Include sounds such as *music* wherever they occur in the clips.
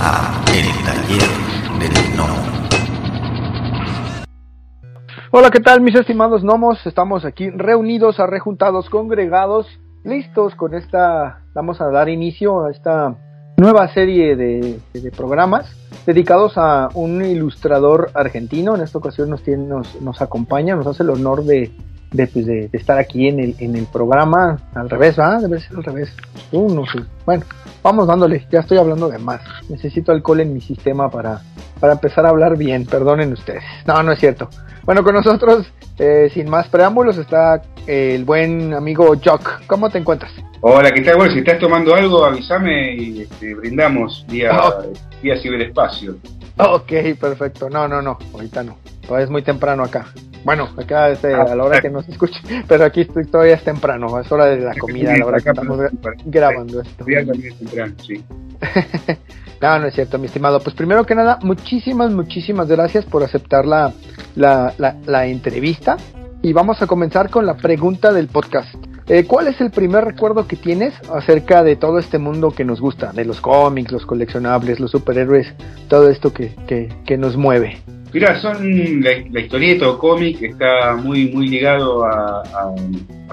a El Taller. Hola, ¿qué tal mis estimados gnomos? Estamos aquí reunidos, arrejuntados, congregados, listos con esta, vamos a dar inicio a esta nueva serie de, de programas dedicados a un ilustrador argentino. En esta ocasión nos, tiene, nos, nos acompaña, nos hace el honor de, de, pues, de, de, estar aquí en el, en el programa. Al revés, ¿va? Debe ser al revés. Uh, no sé. Bueno, vamos dándole. Ya estoy hablando de más. Necesito alcohol en mi sistema para, para empezar a hablar bien. Perdonen ustedes. No, no es cierto. Bueno, con nosotros, eh, sin más preámbulos, está el buen amigo Jock. ¿Cómo te encuentras? Hola, ¿qué tal? Bueno, si estás tomando algo, avísame y este, brindamos vía, Oh. vía ciberespacio. Ok, perfecto. No, no, no. Ahorita no. Todavía es muy temprano acá. Bueno, acá este, a la hora que nos escuche, *laughs* pero aquí estoy, todavía es temprano, es hora de la comida, a la hora que estamos gra- grabando esto. Sí. *laughs* No, no es cierto, mi estimado. Pues primero que nada, muchísimas, muchísimas gracias por aceptar la, la, la, la entrevista. Y vamos a comenzar con la pregunta del podcast. Eh, ¿Cuál es el primer recuerdo que tienes acerca de todo este mundo que nos gusta? De los cómics, los coleccionables, los superhéroes, todo esto que, que, que nos mueve. Mirá, son la, la historieta o cómic está muy muy ligado a,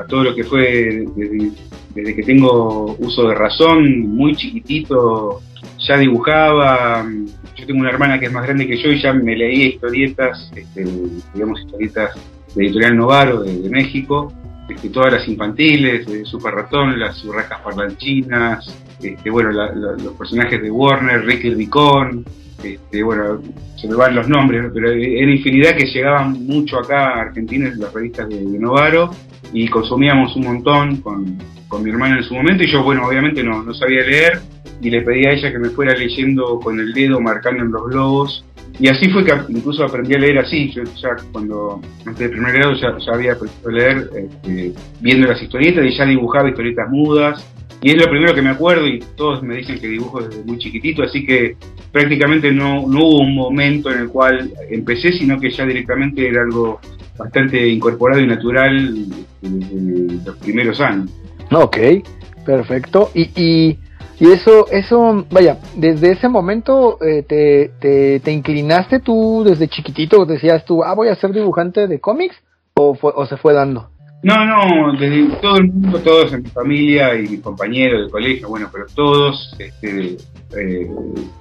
todo lo que fue desde, que tengo uso de razón, muy chiquitito, ya dibujaba. Yo tengo una hermana que es más grande que yo y ya me leía historietas, este, digamos historietas de Editorial Novaro de, México, este, todas las infantiles, de Super Ratón, las urracas parlanchinas, este, bueno, la- los personajes de Warner, Ricky Ricón, este, bueno, se me van los nombres, ¿no? pero era infinidad que llegaban mucho acá a Argentina en las revistas de, Novaro y consumíamos un montón con, con mi hermana en su momento y yo, bueno, obviamente no, no sabía leer y le pedí a ella que me fuera leyendo con el dedo, marcando en los globos y así fue que incluso aprendí a leer así, yo ya cuando entré de primer grado ya, ya había aprendido a leer este, viendo las historietas y ya dibujaba historietas mudas y es lo primero que me acuerdo y todos me dicen que dibujo desde muy chiquitito, así que prácticamente no, no hubo un momento en el cual empecé, sino que ya directamente era algo bastante incorporado y natural desde los primeros años. Ok, perfecto. Y, y, y eso, eso, vaya, desde ese momento eh, te, te, te inclinaste tú desde chiquitito, decías tú, ah, voy a ser dibujante de cómics, o, fue, o se fue dando. No, no, desde todo el mundo, todos en mi familia y mis compañeros de colegio, bueno, pero todos este, eh,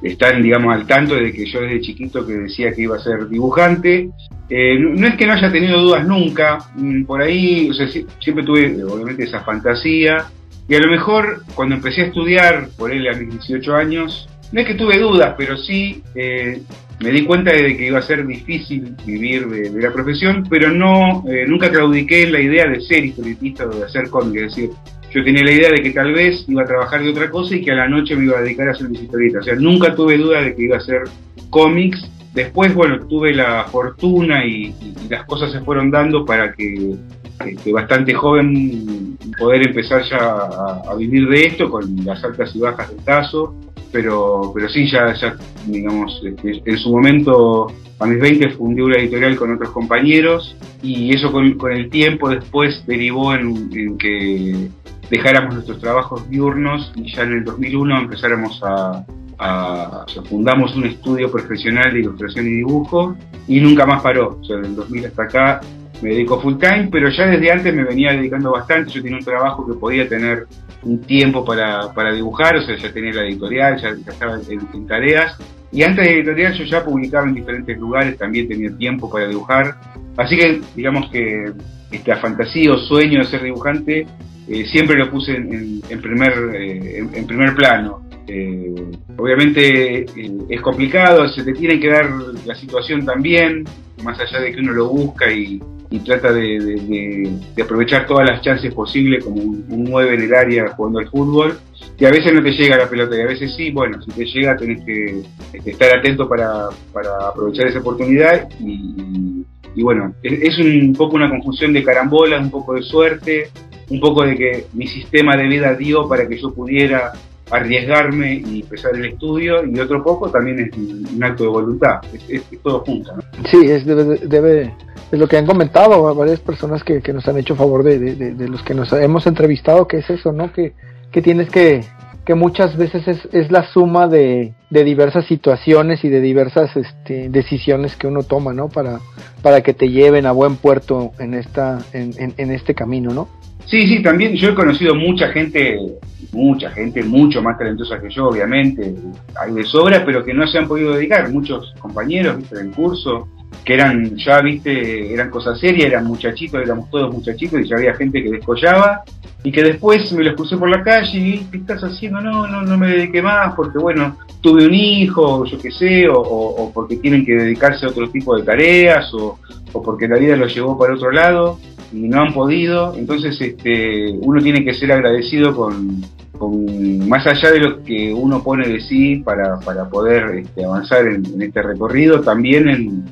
están, digamos, al tanto de que yo desde chiquito que decía que iba a ser dibujante. Eh, no, es que no haya tenido dudas nunca, mm, por ahí, o sea, si- siempre tuve, obviamente, esa fantasía. Y a lo mejor, cuando empecé a estudiar, por él a mis 18 años, no es que tuve dudas, pero sí eh, me di cuenta de que iba a ser difícil vivir de, la profesión, pero no eh, nunca claudiqué en la idea de ser historietista o de hacer cómic. Es decir, yo tenía la idea de que tal vez iba a trabajar de otra cosa y que a la noche me iba a dedicar a hacer mis historietas. O sea, nunca tuve duda de que iba a hacer cómics. Después, bueno, tuve la fortuna y, las cosas se fueron dando para que bastante joven poder empezar ya a vivir de esto con las altas y bajas del caso pero, pero sí, ya, ya digamos, este, en su momento, a mis 20 fundé una editorial con otros compañeros y eso con, el tiempo después derivó en, que dejáramos nuestros trabajos diurnos y ya en el 2001 empezáramos a, a- fundamos un estudio profesional de ilustración y dibujo y nunca más paró, o sea, del 2000 hasta acá me dedico full time, pero ya desde antes me venía dedicando bastante, yo tenía un trabajo que podía tener un tiempo para, para dibujar, o sea, ya tenía la editorial, ya, estaba en, tareas. Y antes de la editorial yo ya publicaba en diferentes lugares, también tenía tiempo para dibujar. Así que digamos que esta fantasía o sueño de ser dibujante eh, siempre lo puse en, primer, eh, en, primer plano. Eh, obviamente es complicado, se te tiene que dar la situación también, más allá de que uno lo busca y, y trata de, aprovechar todas las chances posibles como un, un 9 en el área jugando al fútbol. Y a veces no te llega la pelota y a veces sí, bueno, si te llega tenés que estar atento para, aprovechar esa oportunidad y, bueno, es un poco una confusión de carambolas, un poco de suerte, un poco de que mi sistema de vida dio para que yo pudiera arriesgarme y empezar el estudio y otro poco también es un, acto de voluntad, es, es- es todo junto. ¿no? Sí, es, debe, debe, es lo que han comentado varias personas que, que nos han hecho favor de, de, de- de los que nos hemos entrevistado, que es eso, ¿no? Que, que tienes que, que muchas veces es, es la suma de, de, diversas situaciones y de diversas este, decisiones que uno toma, ¿no? Para, para que te lleven a buen puerto en, esta, en, en, en este camino, ¿no? Sí, sí, también yo he conocido mucha gente, mucha gente mucho más talentosa que yo, obviamente, hay de sobra, pero que no se han podido dedicar. Muchos compañeros, viste, del curso, que eran, ya viste, eran cosas serias, eran muchachitos, éramos todos muchachitos y ya había gente que descollaba y que después me los crucé por la calle y ¿qué estás haciendo? No, no, no me dediqué más porque bueno, tuve un hijo, yo qué sé, o, o, o, porque tienen que dedicarse a otro tipo de tareas o, o porque la vida los llevó para otro lado y no han podido. Entonces este, uno tiene que ser agradecido con, más allá de lo que uno pone de sí para, para poder este, avanzar en, este recorrido, también en,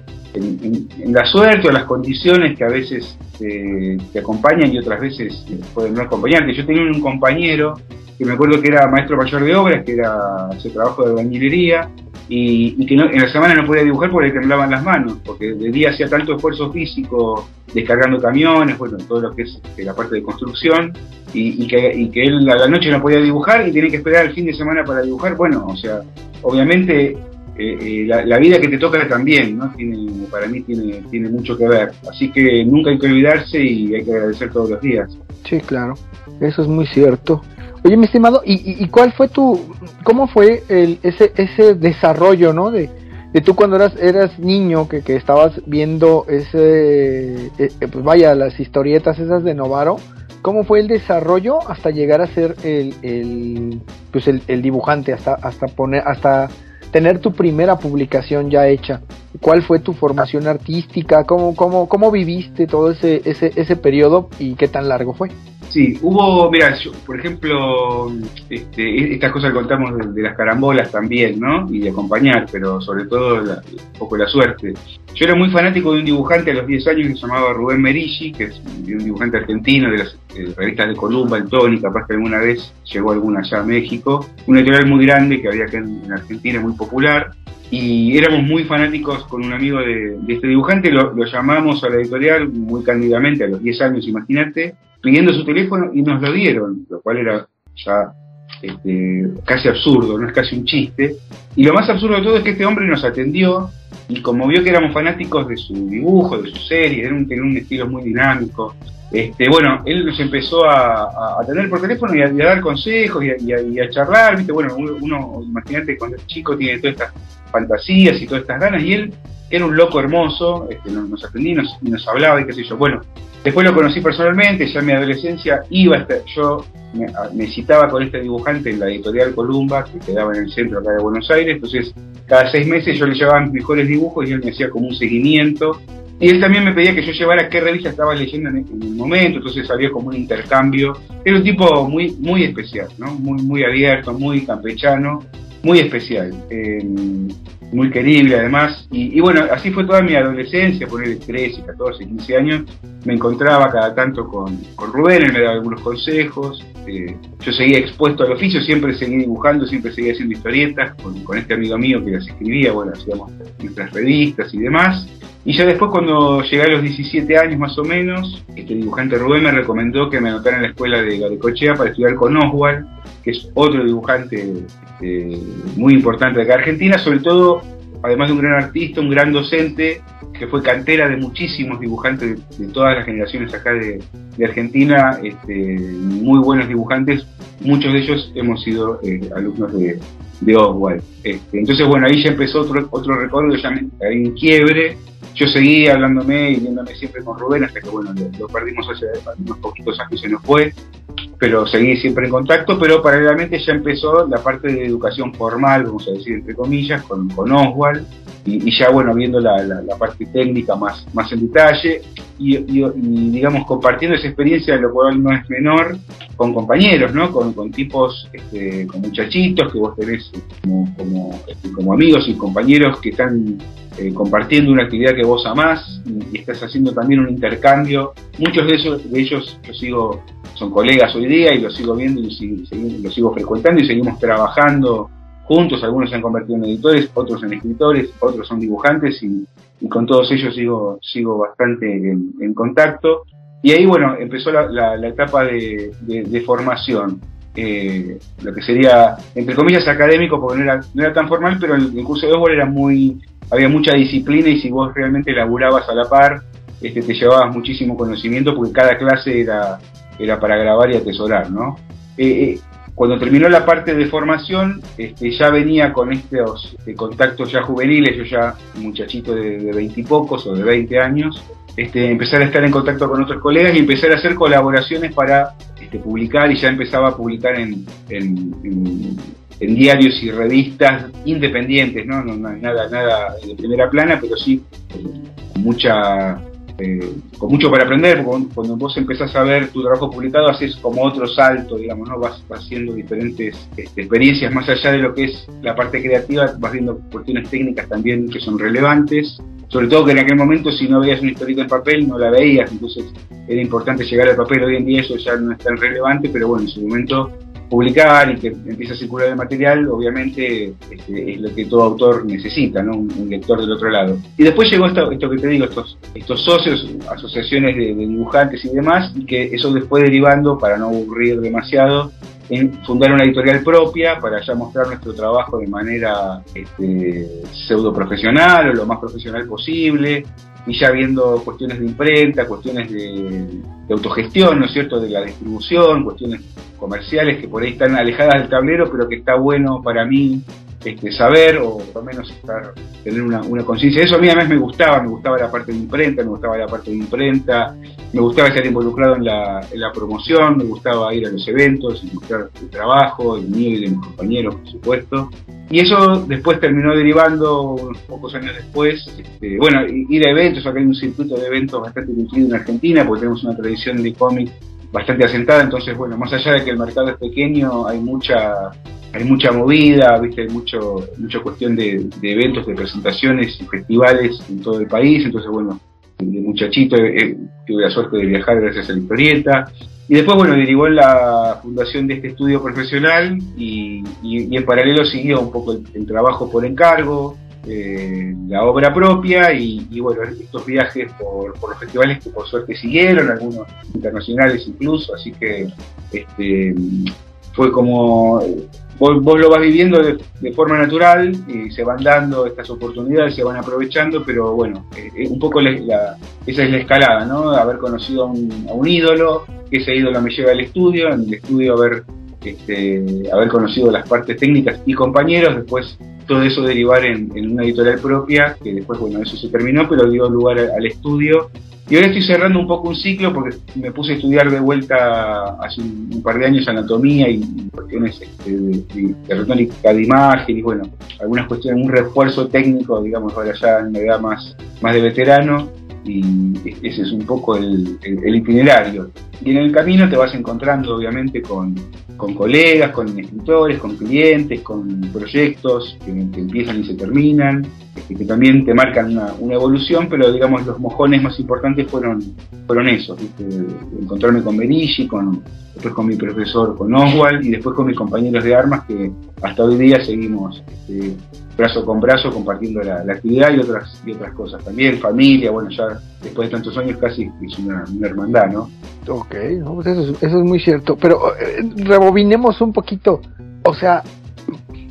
la suerte o las condiciones que a veces te, te acompañan y otras veces pueden no acompañarte. Yo tenía un compañero que me acuerdo que era maestro mayor de obras, que era ese trabajo de albañilería, y, y, que no, en la semana no podía dibujar porque le temblaban las manos, porque de día hacía tanto esfuerzo físico descargando camiones, bueno, todo lo que es la parte de construcción, y, y, que, y que él a la noche no podía dibujar y tenía que esperar el fin de semana para dibujar, bueno, o sea, obviamente eh, eh, la, la, vida que te toca también, ¿no? Tiene, para mí tiene, tiene mucho que ver. Así que nunca hay que olvidarse y hay que agradecer todos los días. Sí, claro, eso es muy cierto. Oye, mi estimado, ¿y, y, cuál fue tu, cómo fue el, ese, ese desarrollo, ¿no? De, de tú cuando eras, eras niño, que, que estabas viendo ese, eh, pues vaya, las historietas esas de Novaro, ¿cómo fue el desarrollo hasta llegar a ser el, el pues el, el dibujante, hasta, hasta poner, hasta tener tu primera publicación ya hecha? ¿Cuál fue tu formación artística? ¿Cómo, cómo, cómo viviste todo ese, ese, ese periodo y qué tan largo fue? Sí, hubo, mira, por ejemplo, este, estas cosas que contamos de, las carambolas también, ¿no? Y de acompañar, pero sobre todo un poco la suerte. Yo era muy fanático de un dibujante a los 10 años que se llamaba Rubén Merigi, que es un dibujante argentino de las eh, revistas de Columba, el Tony, capaz que alguna vez llegó alguna allá a México. Una editorial muy grande que había acá en, en Argentina, muy popular y éramos muy fanáticos con un amigo de, de este dibujante, lo, lo, llamamos a la editorial muy cándidamente a los 10 años, imagínate, pidiendo su teléfono y nos lo dieron, lo cual era ya este, casi absurdo, no es casi un chiste. Y lo más absurdo de todo es que este hombre nos atendió y como vio que éramos fanáticos de su dibujo, de su serie, era un, tenía un estilo muy dinámico, este, bueno, él nos empezó a, a, por teléfono y a, dar consejos y a, y y a charlar, ¿viste? Bueno, uno, uno imagínate cuando es chico tiene todas estas fantasías y todas estas ganas, y él era un loco hermoso, este, nos, atendía y nos, hablaba y qué sé yo. Bueno, después lo conocí personalmente, ya en mi adolescencia iba, hasta, yo me, me, citaba con este dibujante en la editorial Columba, que quedaba en el centro acá de Buenos Aires, entonces cada seis meses yo le llevaba mis mejores dibujos y él me hacía como un seguimiento y él también me pedía que yo llevara qué revista estaba leyendo en, el momento, entonces había como un intercambio. Era un tipo muy, muy especial, ¿no? Muy, muy abierto, muy campechano, muy especial, eh, muy querible además. Y, y, bueno, así fue toda mi adolescencia, poner 13, 14, 15 años. Me encontraba cada tanto con, con Rubén, él me daba algunos consejos. Eh, yo seguía expuesto al oficio, siempre seguí dibujando, siempre seguía haciendo historietas con, con este amigo mío que las escribía, bueno, hacíamos nuestras revistas y demás. Y ya después cuando llegué a los 17 años más o menos, este dibujante Rubén me recomendó que me anotara en la escuela de Garecochea para estudiar con Oswald, que es otro dibujante este, muy importante de acá Argentina, sobre todo, además de un gran artista, un gran docente, que fue cantera de muchísimos dibujantes de, todas las generaciones acá de, Argentina, este, muy buenos dibujantes, muchos de ellos hemos sido eh, alumnos de, de Oswald. Este, entonces, bueno, ahí ya empezó otro, otro recorrido, ya me, en quiebre, yo seguí hablándome y viéndome siempre con Rubén hasta que, bueno, lo, lo perdimos hace unos poquitos años y se nos fue, pero seguí siempre en contacto, pero paralelamente ya empezó la parte de educación formal, vamos a decir, entre comillas, con, con Oswald, y, y, ya, bueno, viendo la, la, parte técnica más, más en detalle, y, y, y, digamos, compartiendo esa experiencia, lo cual no es menor, con compañeros, ¿no? Con, con tipos, este, con muchachitos que vos tenés como, como, este, amigos y compañeros que están eh, compartiendo una actividad que vos amás y, estás haciendo también un intercambio. Muchos de, esos, de ellos yo sigo, son colegas hoy día y los sigo viendo y los sigo frecuentando y seguimos trabajando juntos. Algunos se han convertido en editores, otros en escritores, otros son dibujantes y, y con todos ellos sigo, sigo bastante en, en, contacto. Y ahí, bueno, empezó la, la, la etapa de, de, de formación. eh, lo que sería, entre comillas, académico, porque no era, no era tan formal, pero el, curso de software era muy, había mucha disciplina y si vos realmente laburabas a la par, este, te llevabas muchísimo conocimiento porque cada clase era, era para grabar y atesorar, ¿no? Eh, eh, cuando terminó la parte de formación, este, ya venía con estos este, contactos ya juveniles, yo ya muchachito de veintipocos o de 20 años, este, empezar a estar en contacto con otros colegas y empezar a hacer colaboraciones para este, publicar y ya empezaba a publicar en, diarios y revistas independientes, ¿no? nada, nada de primera plana, pero sí mucha eh, con mucho para aprender, cuando vos empezás a ver tu trabajo publicado haces como otro salto, digamos, ¿no? Vas, haciendo diferentes este, experiencias más allá de lo que es la parte creativa, vas viendo cuestiones técnicas también que son relevantes, sobre todo que en aquel momento si no veías una historieta en papel no la veías, entonces era importante llegar al papel, hoy en día eso ya no es tan relevante, pero bueno, en su momento publicar y que empiece a circular el material, obviamente este, es lo que todo autor necesita, ¿no? Un, lector del otro lado. Y después llegó esto, esto que te digo, estos, estos socios, asociaciones de, dibujantes y demás, y que eso después derivando, para no aburrir demasiado, en fundar una editorial propia para ya mostrar nuestro trabajo de manera este, pseudo profesional o lo más profesional posible, y ya viendo cuestiones de imprenta, cuestiones de, de, autogestión, ¿no es cierto?, de la distribución, cuestiones comerciales que por ahí están alejadas del tablero, pero que está bueno para mí este, saber o por lo menos estar, tener una, conciencia. Eso a mí además me gustaba, me gustaba la parte de imprenta, me gustaba la parte de imprenta, me gustaba estar involucrado en la, en la promoción, me gustaba ir a los eventos mostrar el trabajo, el mío y de mis compañeros, por supuesto. Y eso después terminó derivando, unos pocos años después, este, bueno, ir a eventos, acá hay un circuito de eventos bastante nutrido en Argentina, porque tenemos una tradición de cómic bastante asentada, entonces bueno, más allá de que el mercado es pequeño, hay mucha hay mucha movida, viste, hay mucho, mucha cuestión de, eventos, de presentaciones y festivales en todo el país, entonces bueno, de muchachito eh, tuve la suerte de viajar gracias a la historieta. Y después, bueno, derivó la fundación de este estudio profesional y, en paralelo siguió un poco el, trabajo por encargo, eh, la obra propia y, bueno, estos viajes por, los festivales que por suerte siguieron, algunos internacionales incluso, así que este, fue como vos, lo vas viviendo de, forma natural y se van dando estas oportunidades, se van aprovechando, pero bueno, eh, eh, un poco esa es la escalada, ¿no? Haber conocido a un, ídolo, que ese ídolo me lleva al estudio, en el estudio haber, este, haber conocido las partes técnicas y compañeros, después todo eso derivar en, una editorial propia, que después, bueno, eso se terminó, pero dio lugar al estudio. Y ahora estoy cerrando un poco un ciclo porque me puse a estudiar de vuelta hace un, par de años anatomía y cuestiones este, de, retórica de imagen y bueno, algunas cuestiones, un refuerzo técnico, digamos, ahora ya en una edad más, más de veterano y ese es un poco el, itinerario. Y en el camino te vas encontrando obviamente con, colegas, con escritores, con clientes, con proyectos que, empiezan y se terminan, este, que, también te marcan una, evolución, pero digamos los mojones más importantes fueron, fueron esos, encontrarme con Benici, con, después con mi profesor, con Oswald y después con mis compañeros de armas que hasta hoy día seguimos este, brazo con brazo compartiendo la, actividad y otras y otras cosas también, familia, bueno, ya después de tantos años casi es una, hermandad, ¿no? Ok, pues eso, es, eso es muy cierto, pero eh, rebobinemos un poquito, o sea,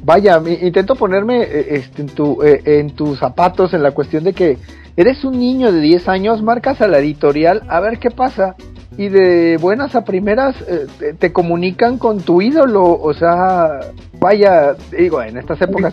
vaya, intento ponerme eh, este, en, tu, eh, en tus zapatos en la cuestión de que eres un niño de 10 años, marcas a la editorial, a ver qué pasa, y de buenas a primeras te, comunican con tu ídolo, o sea, vaya, digo, en estas épocas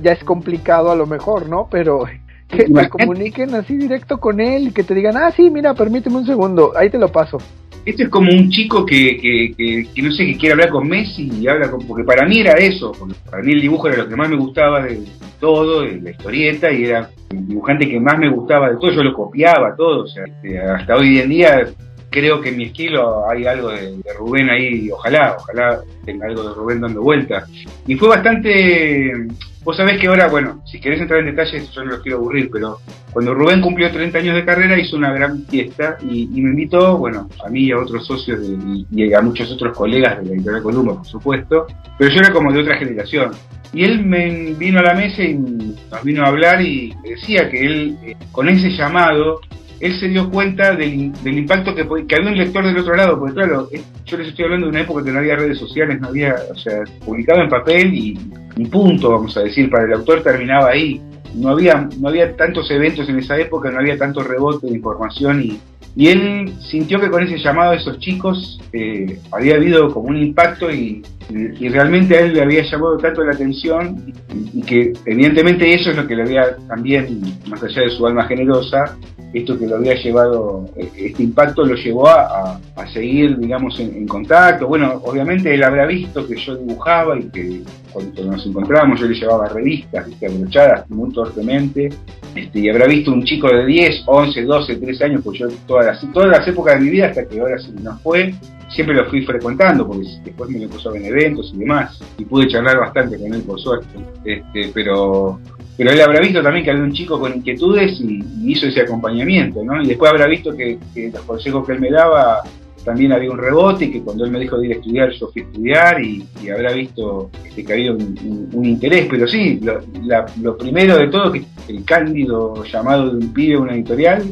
ya, es complicado a lo mejor, ¿no? Pero que te comuniquen así directo con él y que te digan, ah, sí, mira, permíteme un segundo, ahí te lo paso. Esto es como un chico que, que, que, no sé, que quiere hablar con Messi y habla con, porque para mí era eso, para mí el dibujo era lo que más me gustaba de todo, de la historieta, y era el dibujante que más me gustaba de todo, yo lo copiaba todo, o sea, este, hasta hoy en día creo que en mi estilo hay algo de, Rubén ahí, ojalá, ojalá tenga algo de Rubén dando vuelta. Y fue bastante, vos sabés que ahora, bueno, si querés entrar en detalles, yo no los quiero aburrir, pero cuando Rubén cumplió 30 años de carrera hizo una gran fiesta y, me invitó, bueno, a mí y a otros socios y, a muchos otros colegas de la editorial Columba, por supuesto, pero yo era como de otra generación. Y él me vino a la mesa y nos vino a hablar y decía que él, eh, con ese llamado, él se dio cuenta del, impacto que, que había un lector del otro lado, porque claro, yo les estoy hablando de una época que no había redes sociales, no había, o sea, publicaba en papel y, y punto, vamos a decir, para el autor terminaba ahí. No había, no había tantos eventos en esa época, no había tanto rebote de información y, y él sintió que con ese llamado de esos chicos eh, había habido como un impacto y, realmente a él le había llamado tanto la atención y, que evidentemente eso es lo que le había también, más allá de su alma generosa, esto que lo había llevado, eh, este impacto lo llevó a, seguir, digamos, en, contacto. Bueno, obviamente él habrá visto que yo dibujaba y que cuando nos encontrábamos yo le llevaba revistas, ¿viste? abrochadas muy torpemente, este, y habrá visto un chico de 10, 11, 12, 13 años, pues yo todas las, todas las épocas de mi vida, hasta que ahora se nos fue, siempre lo fui frecuentando, porque después me lo puso en eventos y demás, y pude charlar bastante con él, por suerte. Este, pero pero él habrá visto también que había un chico con inquietudes y, hizo ese acompañamiento, ¿no? Y después habrá visto que, los consejos que él me daba también había un rebote y que cuando él me dijo de ir a estudiar, yo fui a estudiar y, habrá visto este, que había un, interés. Pero sí, lo, primero de todo, que el cándido llamado de un pibe a una editorial,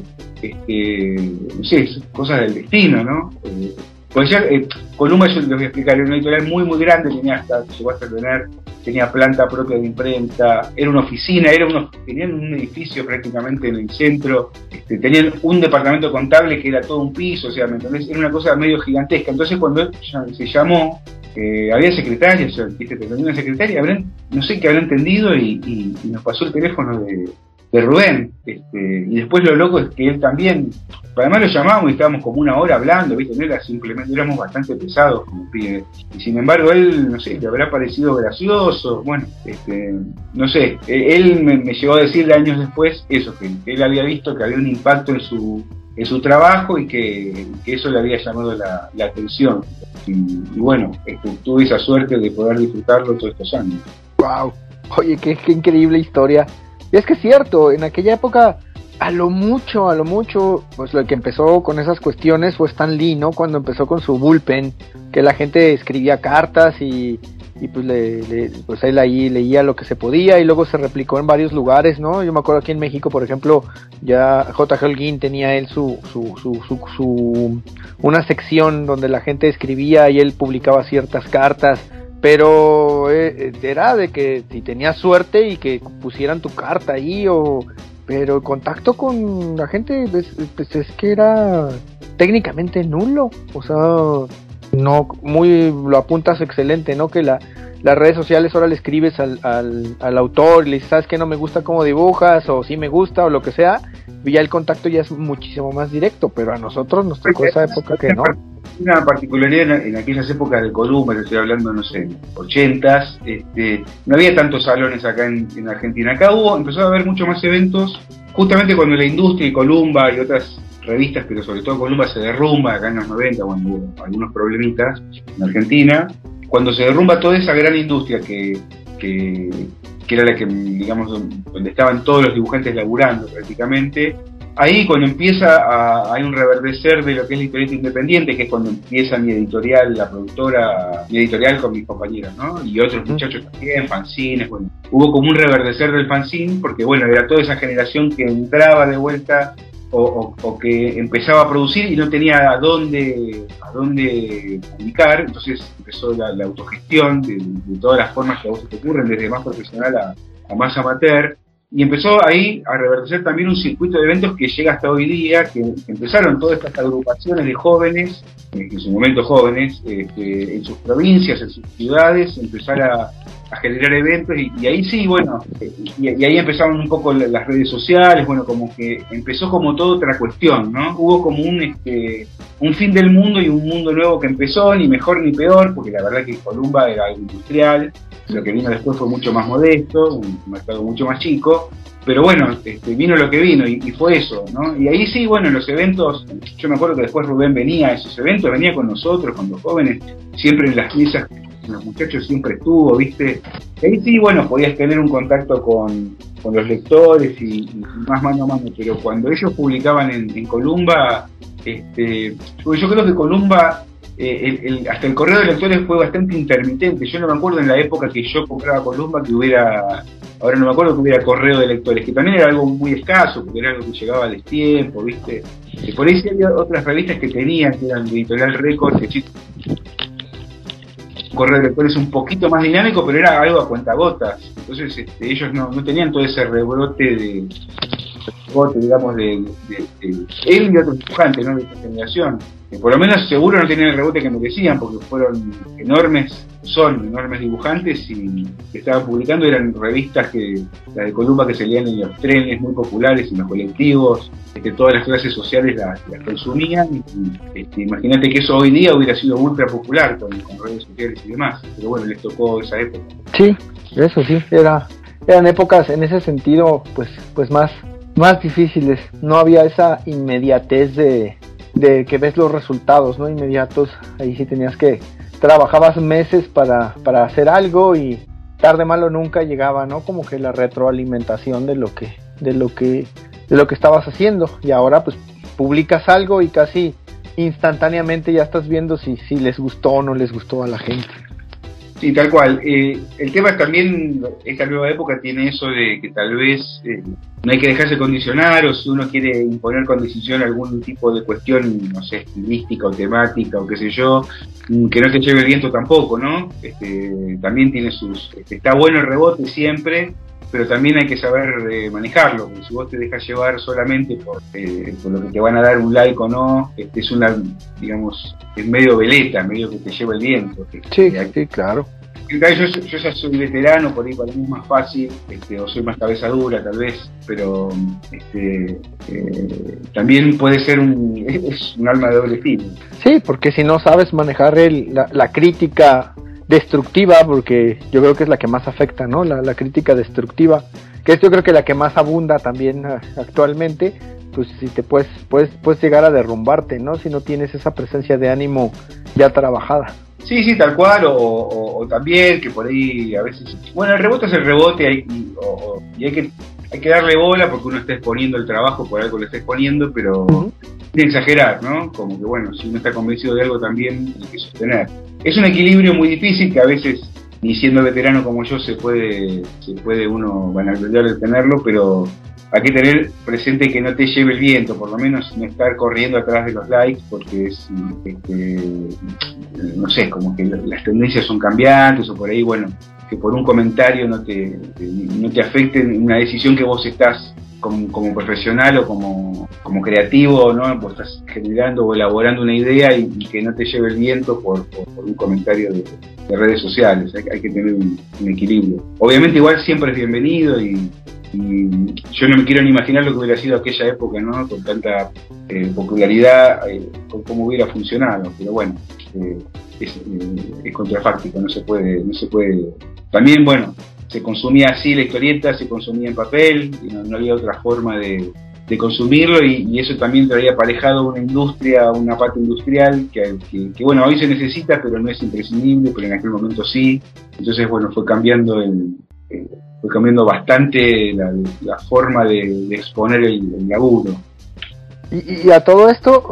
este, no sé, cosas del destino, ¿no? Eh, pues eh, Columba, yo les voy a explicar, era una editorial muy, muy grande, tenía hasta, llegó hasta tener tenía planta propia de imprenta, era una oficina, era unos, tenían un edificio prácticamente en el centro, este, tenían un departamento contable que era todo un piso, o sea, ¿me entendés? Era una cosa medio gigantesca. Entonces cuando se llamó, eh, había secretarias, o tenía una secretaria, no sé qué habrá entendido y nos pasó el teléfono de, de Rubén. Este, y después lo loco es que él también, además lo llamábamos y estábamos como una hora hablando, ¿viste? No era simplemente, éramos bastante pesados como pibe. Y sin embargo, él, no sé, le habrá parecido gracioso, bueno, este, no sé, e, él me, llegó a decirle años después eso, que él había visto que había un impacto en su en su trabajo y que, eso le había llamado la, atención. Y, bueno, este, tuve esa suerte de poder disfrutarlo todos estos años. ¡Wow! Oye, qué, qué increíble historia. Y es que es cierto, en aquella época, a lo mucho, a lo mucho, pues lo que empezó con esas cuestiones fue Stan Lee, ¿no? Cuando empezó con su bullpen, que la gente escribía cartas y, y pues, le, pues él ahí leía lo que se podía y luego se replicó en varios lugares, ¿no? Yo me acuerdo aquí en México, por ejemplo, ya J. Holguín tenía él su, su, su, su, su, una sección donde la gente escribía y él publicaba ciertas cartas pero eh, era de que si tenías suerte y que pusieran tu carta ahí o pero el contacto con la gente pues, pues, es que era técnicamente nulo. O sea no muy lo apuntas excelente no que la las redes sociales ahora le escribes al, al, al autor y le dices sabes que no me gusta cómo dibujas o si me gusta o lo que sea y ya el contacto ya es muchísimo más directo. Pero a nosotros nos tocó esa época que no una particularidad en, aquellas épocas de Columba, estoy hablando, no sé, ochentas, este, no había tantos salones acá en, Argentina. Acá hubo, empezó a haber muchos más eventos, justamente cuando la industria y Columba y otras revistas, pero sobre todo Columba se derrumba acá en los 90, cuando hubo algunos problemitas en Argentina, cuando se derrumba toda esa gran industria que, que, que era la que, digamos, donde estaban todos los dibujantes laburando prácticamente, ahí cuando empieza a, hay un reverdecer de lo que es la editorial independiente, que es cuando empieza mi editorial, la productora, mi editorial con mis compañeros, ¿no? Y otros muchachos también, fanzines, bueno. Hubo como un reverdecer del fanzine, porque bueno, era toda esa generación que entraba de vuelta o, que empezaba a producir y no tenía a dónde, a dónde publicar, entonces empezó la, autogestión de, todas las formas que a vos te ocurren, desde más profesional a, a más amateur, y empezó ahí a reverdecer también un circuito de eventos que llega hasta hoy día, que empezaron todas estas agrupaciones de jóvenes, eh, en su momento jóvenes, este, en sus provincias, en sus ciudades, empezar a, generar eventos y, ahí sí, bueno, y, ahí empezaron un poco las redes sociales, bueno, como que empezó como toda otra cuestión, ¿no? Hubo como un, este, un fin del mundo y un mundo nuevo que empezó, ni mejor ni peor, porque la verdad que Columba era industrial, lo que vino después fue mucho más modesto, un mercado mucho más chico, pero bueno, este, vino lo que vino y, fue eso, ¿no? Y ahí sí, bueno, en los eventos, yo me acuerdo que después Rubén venía a esos eventos, venía con nosotros, con los jóvenes, siempre en las mesas, los muchachos siempre estuvo, ¿viste? Y ahí sí, bueno, podías tener un contacto con, los lectores y, más mano a mano, pero cuando ellos publicaban en, Columba, este, yo creo que Columba eh, hasta el correo de lectores fue bastante intermitente. Yo no me acuerdo en la época que yo compraba Columba que hubiera ahora no me acuerdo que hubiera correo de lectores, que también era algo muy escaso, porque era algo que llegaba al tiempo, ¿viste? Por ahí sí había otras revistas que tenían, que eran Editorial Record, que correo de lectores un poquito más dinámico, pero era algo a cuentagotas. Entonces este, ellos no, no tenían todo ese rebrote de, digamos, de, él y otros dibujantes, ¿no? De esta generación. Que por lo menos seguro no tenían el rebote que merecían, porque fueron enormes, son enormes dibujantes y que estaban publicando, eran revistas que, la de Columba que se leían en los trenes muy populares, en los colectivos, que todas las clases sociales las, consumían. Y, este, imagínate que eso hoy día hubiera sido ultra popular con, redes sociales y demás, pero bueno, les tocó esa época. Sí, eso sí, era, eran épocas en ese sentido, pues, pues más más difíciles. No había esa inmediatez de, de que ves los resultados, ¿no? Inmediatos. Ahí sí tenías que trabajabas meses para, para hacer algo y tarde malo nunca llegaba, ¿no? Como que la retroalimentación de lo que de lo que de lo que estabas haciendo y ahora pues publicas algo y casi instantáneamente ya estás viendo si, si les gustó o no les gustó a la gente. Sí, tal cual. Eh, el tema es también, esta nueva época tiene eso de que tal vez eh, no hay que dejarse condicionar o si uno quiere imponer con decisión algún tipo de cuestión, no sé, estilística o temática o qué sé yo, mm, que no te lleve el viento tampoco, ¿no? Este, también tiene sus... Este, está bueno el rebote siempre, pero también hay que saber eh, manejarlo, porque si vos te dejas llevar solamente por, por, lo que te van a dar un like o no, este, es una, digamos, es medio veleta, medio que te lleva el viento. Sí, sí, claro. Yo, yo, ya soy veterano, por ahí para mí es más fácil, este, o soy más cabeza dura tal vez, pero este, eh, también puede ser un, *laughs* es un alma de doble filo. Sí, porque si no sabes manejar el, la, crítica destructiva, porque yo creo que es la que más afecta, ¿no? La, la crítica destructiva, que es yo creo que la que más abunda también ah, actualmente, pues si te puedes, puedes, puedes llegar a derrumbarte, ¿no? Si no tienes esa presencia de ánimo ya trabajada. Sí, sí, tal cual, o, también que por ahí a veces... Bueno, el rebote es el rebote y, hay, que, hay que darle bola porque uno está exponiendo el trabajo, por algo lo está exponiendo, pero sin exagerar, ¿no? Como que bueno, si uno está convencido de algo también hay que sostener. Es un equilibrio muy difícil que a veces ni siendo veterano como yo se puede, se puede uno banalizar de tenerlo, pero hay que tener presente que no te lleve el viento, por lo menos no estar corriendo atrás de los likes, porque es, este, no sé, como que las tendencias son cambiantes o por ahí, bueno, que por un comentario no te, no te afecte una decisión que vos estás como, profesional o como, como creativo, ¿no? Estás generando o elaborando una idea y, que no te lleve el viento por, un comentario de, redes sociales. Hay, que tener un, equilibrio. Obviamente igual siempre es bienvenido y, yo no me quiero ni imaginar lo que hubiera sido aquella época, ¿no? Con tanta eh, popularidad, eh, cómo hubiera funcionado. Pero bueno, eh, es, es contrafáctico, no se puede, no se puede. También, bueno, se consumía así la historieta, se consumía en papel, y no, había otra forma de, consumirlo y, eso también traía aparejado una industria, una parte industrial que, bueno, hoy se necesita pero no es imprescindible, pero en aquel momento sí. Entonces, bueno, fue cambiando el, eh, fue cambiando bastante la, forma de, exponer el, laburo. y, a todo esto,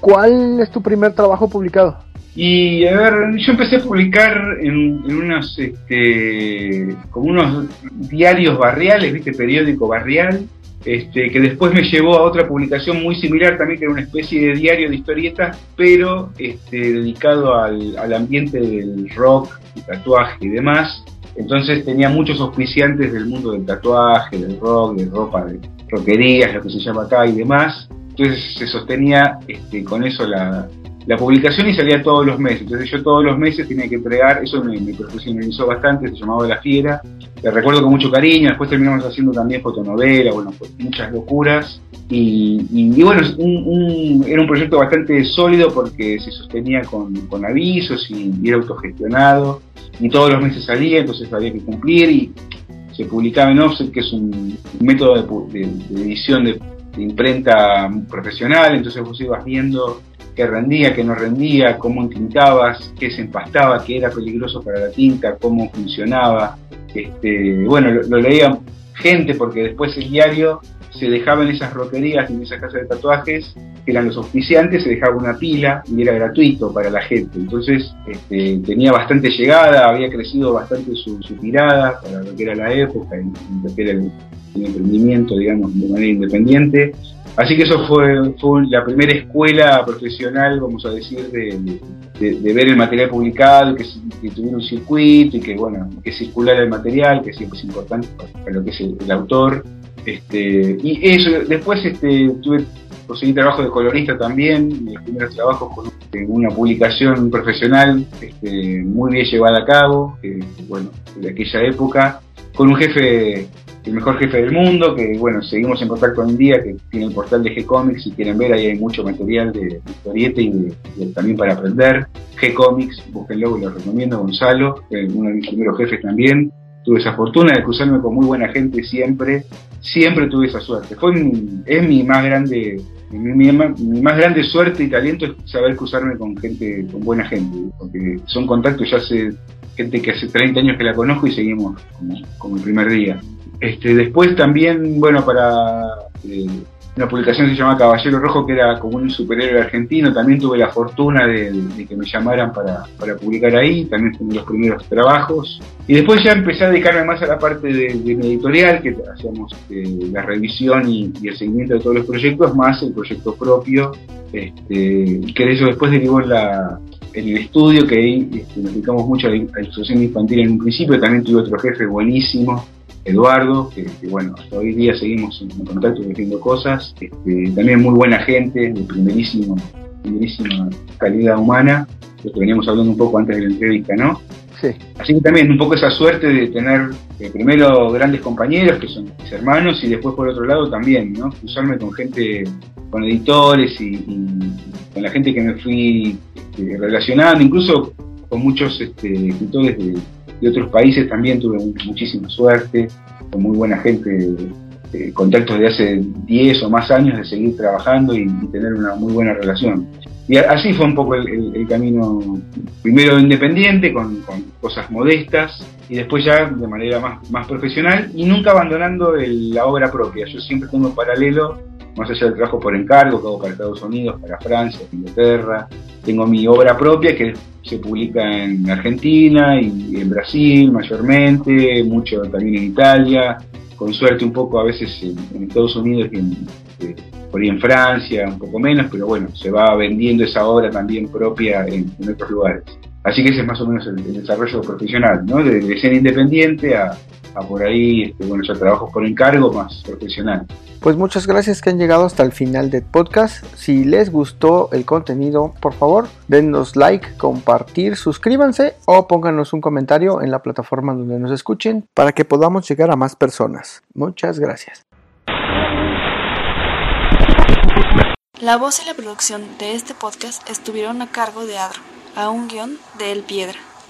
¿cuál es tu primer trabajo publicado? Y a ver, yo empecé a publicar en, unos, este, como unos diarios barriales, viste, periódico barrial, este, que después me llevó a otra publicación muy similar también, que era una especie de diario de historietas, pero este, dedicado al, al ambiente del rock, tatuaje y demás. Entonces tenía muchos auspiciantes del mundo del tatuaje, del rock, de ropa, de roquerías, lo que se llama acá y demás. Entonces se sostenía este, con eso la, la publicación y salía todos los meses. Entonces yo todos los meses tenía que entregar, eso me, profesionalizó bastante, se llamaba La Fiera. Te recuerdo con mucho cariño, después terminamos haciendo también fotonovela, bueno, pues muchas locuras. Y, bueno, era un proyecto bastante sólido porque se sostenía con, avisos y, era autogestionado. Y todos los meses salía, entonces había que cumplir y se publicaba en offset, que es un, método de, edición de, de imprenta profesional, entonces vos ibas viendo qué rendía, qué no rendía, cómo entintabas, qué se empastaba, qué era peligroso para la tinta, cómo funcionaba. Este, bueno, lo, leía gente, porque después el diario se dejaba en esas roquerías, en esas casas de tatuajes, que eran los oficiantes, se dejaba una pila y era gratuito para la gente. Entonces este, tenía bastante llegada, había crecido bastante su, tirada para lo que era la época y lo que era el, emprendimiento, digamos, de manera independiente. Así que eso fue, fue la primera escuela profesional, vamos a decir, de, ver el material publicado, que, que, tuviera un circuito y que, bueno, que circulara el material, que siempre es importante para, lo que es el autor. Este, y eso, después este, tuve, conseguí trabajo de colorista también, mis primeros trabajos con una publicación profesional este, muy bien llevada a cabo, bueno, de aquella época, con un jefe, el mejor jefe del mundo, que bueno, seguimos en contacto hoy en día, que tiene el portal de G-Comics, si quieren ver, ahí hay mucho material de, historieta y también para aprender. G-Comics, búsquenlo, lo recomiendo, Gonzalo, uno de mis primeros jefes también. Tuve esa fortuna de cruzarme con muy buena gente siempre, siempre tuve esa suerte. Fue es mi más grande mi, más grande suerte y talento es saber cruzarme con gente, con buena gente, porque son contactos ya hace gente que hace 30 años que la conozco y seguimos como, el primer día. Este, después también, bueno, para eh, una publicación se llama Caballero Rojo, que era como un superhéroe argentino. También tuve la fortuna de, que me llamaran para, publicar ahí, también fue los primeros trabajos. Y después ya empecé a dedicarme más a la parte de, mi editorial, que hacíamos eh, la revisión y, el seguimiento de todos los proyectos, más el proyecto propio, este, que de eso después derivó en, la, en el estudio, que ahí este, nos dedicamos mucho a la ilustración infantil en un principio. También tuve otro jefe buenísimo Eduardo, que, bueno, hasta hoy día seguimos en contacto haciendo cosas, este, también muy buena gente, de primerísimo, primerísima calidad humana, lo que veníamos hablando un poco antes de la entrevista, ¿no? Sí. Así que también un poco esa suerte de tener eh, primero grandes compañeros que son mis hermanos y después por otro lado también, ¿no? Usarme con gente, con editores y, con la gente que me fui este, relacionando, incluso con muchos este, escritores de, de otros países también tuve muchísima suerte, con muy buena gente, eh, contactos de hace 10 o más años de seguir trabajando y, tener una muy buena relación. Y así fue un poco el, camino, primero independiente, con, cosas modestas, y después ya de manera más, más profesional, y nunca abandonando la obra propia. Yo siempre tengo paralelo más allá del trabajo por encargo que hago para Estados Unidos, para Francia, Inglaterra. Tengo mi obra propia que se publica en Argentina y en Brasil mayormente, mucho también en Italia, con suerte un poco a veces en, Estados Unidos y en, eh, por ahí en Francia, un poco menos, pero bueno, se va vendiendo esa obra también propia en, otros lugares. Así que ese es más o menos el, desarrollo profesional, ¿no? de ser independiente a, por ahí, este, bueno, ya trabajo por encargo más profesional. Pues muchas gracias que han llegado hasta el final del podcast. Si les gustó el contenido, por favor, denos like, compartir, suscríbanse o pónganos un comentario en la plataforma donde nos escuchen para que podamos llegar a más personas. Muchas gracias. La voz y la producción de este podcast estuvieron a cargo de Adro, a un guion de El Piedra.